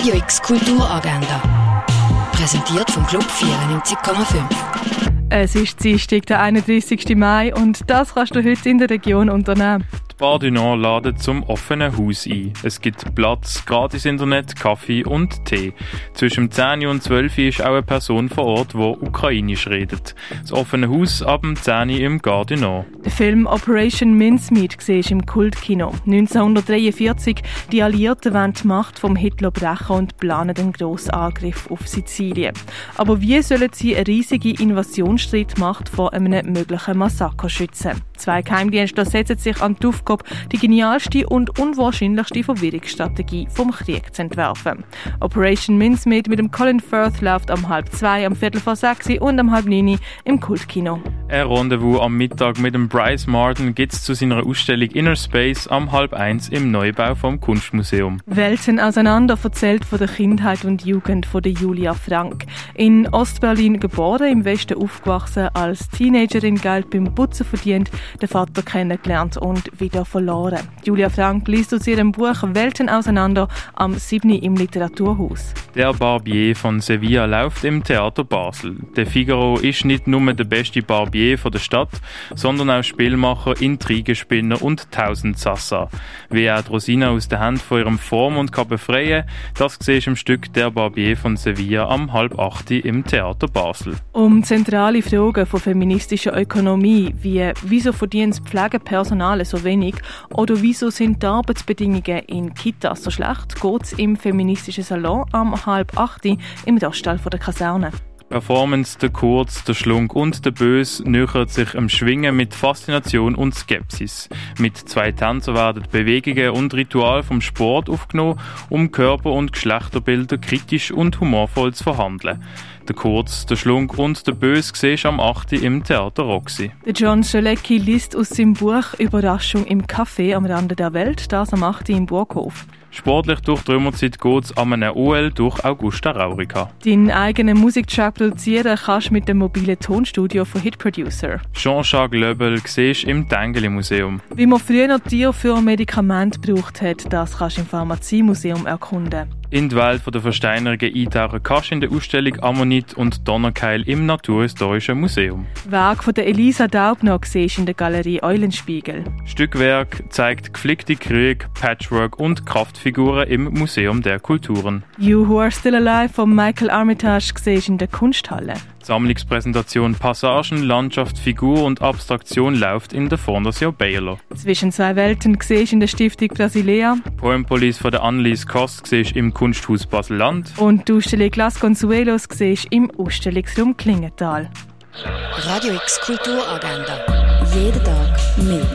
Radio X Kulturagenda. Präsentiert vom Club 94,5. Es ist Dienstag, der 31. Mai und das kannst du heute in der Region unternehmen. Bar du Nord zum offenen Haus ein. Es gibt Platz, gratis Internet, Kaffee und Tee. Zwischen 10 und 12 ist auch eine Person vor Ort, die ukrainisch redet. Das offene Haus ab dem 10 im Gare. Der Film Operation Mincemeat siehst im Kultkino. 1943, die Alliierten wollen die Macht vom Hitler brechen und planen den grossen Angriff auf Sizilien. Aber wie sollen sie eine riesige Invasionsstreitmacht vor einem möglichen Massaker schützen? Zwei Geheimdienste setzen sich an die Aufgabe, die genialste und unwahrscheinlichste Verwirrungsstrategie vom Krieg zu entwerfen. Operation Mincemeat mit dem Colin Firth läuft am halb zwei, am Viertel vor sechs und am halb neun im Kultkino. Ein Rendezvous am Mittag mit dem Bryce Martin gibt es zu seiner Ausstellung Inner Space am halb eins im Neubau vom Kunstmuseum. Welten auseinander erzählt von der Kindheit und Jugend von der Julia Frank. In Ostberlin geboren, im Westen aufgewachsen, als Teenagerin Geld beim Putzen verdient, den Vater kennengelernt und wieder verloren. Julia Frank liest aus ihrem Buch Welten auseinander am 7. im Literaturhaus. Der Barbier von Sevilla läuft im Theater Basel. Der Figaro ist nicht nur der beste Barbier von der Stadt, sondern auch Spielmacher, Intrigespinner und Tausendsassa. Wie er die Rosina aus der Hand von ihrem Vormund kann befreien das siehst du im Stück Der Barbier von Sevilla am halb acht im Theater Basel. Um zentrale Fragen von feministischer Ökonomie wie wieso verdient das Pflegepersonal so wenig oder wieso sind die Arbeitsbedingungen in Kitas so schlecht, geht es im feministischen Salon am halb acht im Dostal der Kaserne. Performance, der Kurz, der Schlunk und der Bös nähert sich am Schwingen mit Faszination und Skepsis. Mit zwei Tänzern werden Bewegungen und Ritual vom Sport aufgenommen, um Körper- und Geschlechterbilder kritisch und humorvoll zu verhandeln. Der Kurz, der Schlunk und der Bös siehst am 8. im Theater Roxy. Der John Schalecki liest aus seinem Buch Überraschung im Café am Rande der Welt, das am 8. im Burghof. Sportlich durch die Römerzeit geht es an einem OL durch Augusta Raurica. Deinen eigenen Musiktrack produzieren kannst du mit dem mobilen Tonstudio von Hit Producer. Jean-Jacques Löbel siehst im Tengeli Museum. Wie man früher noch Tiere für Medikamente gebraucht hat, das kannst du im Pharmaziemuseum erkunden. In die Welt der Versteinerungen eintauchen kannst in der Ausstellung Ammonit und Donnerkeil im Naturhistorischen Museum. Werk von der Elisa Daubner siehst in der Galerie Eulenspiegel. Stückwerk zeigt geflickte Krieg, Patchwork und Kraftfiguren im Museum der Kulturen. You Who Are Still Alive von Michael Armitage in der Kunsthalle. Sammlungspräsentation Passagen, Landschaft, Figur und Abstraktion läuft in der Fondation Baylor. Zwischen zwei Welten siehst in der Stiftung Brasilea. Poempolis von der Annelies Kost siehst im Kunsthaus Basel-Land. Und die Ausstellung Las Consuelos siehst im Ausstellungsraum Klingenthal. Radio X Kulturagenda. Jeden Tag mehr.